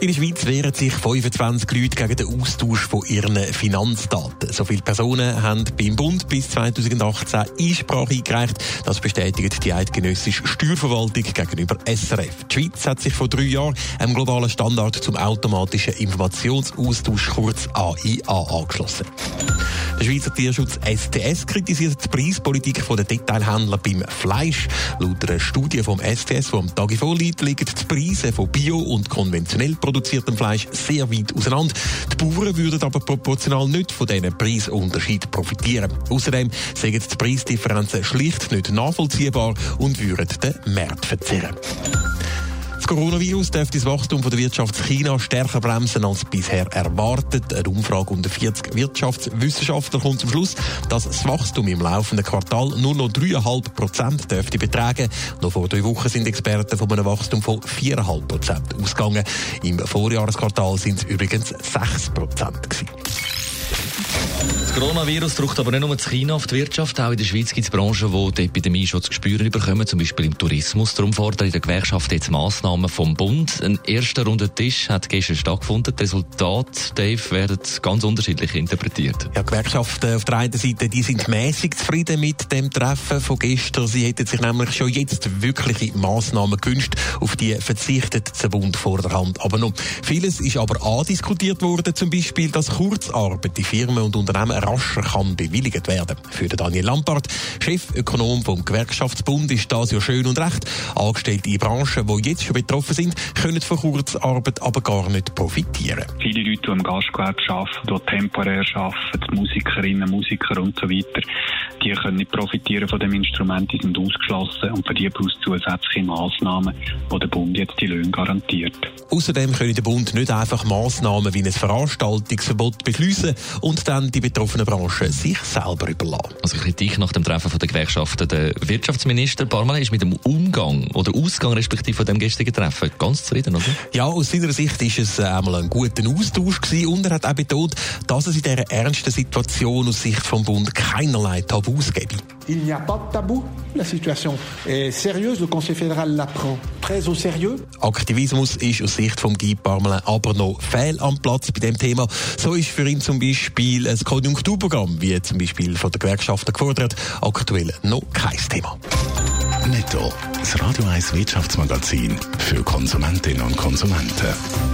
In der Schweiz wehren sich 25 Leute gegen den Austausch von ihren Finanzdaten. So viele Personen haben beim Bund bis 2018 Einsprache eingereicht. Das bestätigt die eidgenössische Steuerverwaltung gegenüber SRF. Die Schweiz hat sich vor drei Jahren einem globalen Standard zum automatischen Informationsaustausch, kurz AIA, angeschlossen. Der Schweizer Tierschutz STS kritisiert die Preispolitik der Detailhändler beim Fleisch. Laut einer Studie vom STS, die am Tag vorliegt, liegen die Preise von bio- und konventionell produziertem Fleisch sehr weit auseinander. Die Bauern würden aber proportional nicht von diesen Preisunterschied profitieren. Außerdem sagen die Preisdifferenzen schlicht nicht nachvollziehbar und würden den Markt verzerren. Das Coronavirus dürfte das Wachstum der Wirtschaft China stärker bremsen als bisher erwartet. Eine Umfrage unter 40 Wirtschaftswissenschaftler kommt zum Schluss, dass das Wachstum im laufenden Quartal nur noch 3,5 Prozent dürfte betragen. Noch vor drei Wochen sind Experten von einem Wachstum von 4,5 Prozent ausgegangen. Im Vorjahresquartal sind es übrigens 6 Prozent. Coronavirus drückt aber nicht nur in China auf die Wirtschaft. Auch in der Schweiz gibt es Branchen, die die Epidemie schon zu spüren bekommen, zum Beispiel im Tourismus. Darum fordern in der Gewerkschaft jetzt Massnahmen vom Bund. Ein erster runder Tisch hat gestern stattgefunden. Die Resultate, Dave, werden ganz unterschiedlich interpretiert. Ja, Gewerkschaften auf der einen Seite, die sind mäßig zufrieden mit dem Treffen von gestern. Sie hätten sich nämlich schon jetzt wirkliche Massnahmen gewünscht. Auf die verzichtet der Bund vor der Hand. Aber noch vieles ist aber andiskutiert worden, zum Beispiel, dass Kurzarbeit die Firmen und Unternehmen rascher kann bewilligt werden. Für Daniel Lampard, Chefökonom vom Gewerkschaftsbund, ist das ja schön und recht. Angestellte in Branchen, die jetzt schon betroffen sind, können von Kurzarbeit aber gar nicht profitieren. Viele Leute, die im Gastgewerbe arbeiten, die temporär arbeiten, Musikerinnen, Musiker und so weiter, die können nicht profitieren von dem Instrument, die sind ausgeschlossen und für die braucht es zusätzliche Massnahmen, die der Bund jetzt die Löhne garantiert. Außerdem können der Bund nicht einfach Massnahmen wie ein Veranstaltungsverbot beschließen und dann die betroffenen Branchen sich selber überlassen. Also Kritik nach dem Treffen von der Gewerkschaften. Der Wirtschaftsminister Barmann ist mit dem Umgang oder Ausgang respektive von dem gestrigen Treffen ganz zufrieden, oder? Ja, aus seiner Sicht ist es einmal ein guter Austausch gewesen und er hat auch betont, dass es in dieser ernsten Situation aus Sicht vom Bund keinerlei Tabus gebe. Il n'y a pas de tabou. La situation est sérieuse. Le Conseil fédéral la prend très au sérieux. Aktivismus ist aus Sicht vom Guy Parmelin aber noch fehl am Platz bei dem Thema. So ist für ihn zum Beispiel ein Konjunkturprogramm, wie zum Beispiel von der Gewerkschaften gefordert, aktuell noch kein Thema. Netto, das Radio 1 Wirtschaftsmagazin für Konsumentinnen und Konsumenten.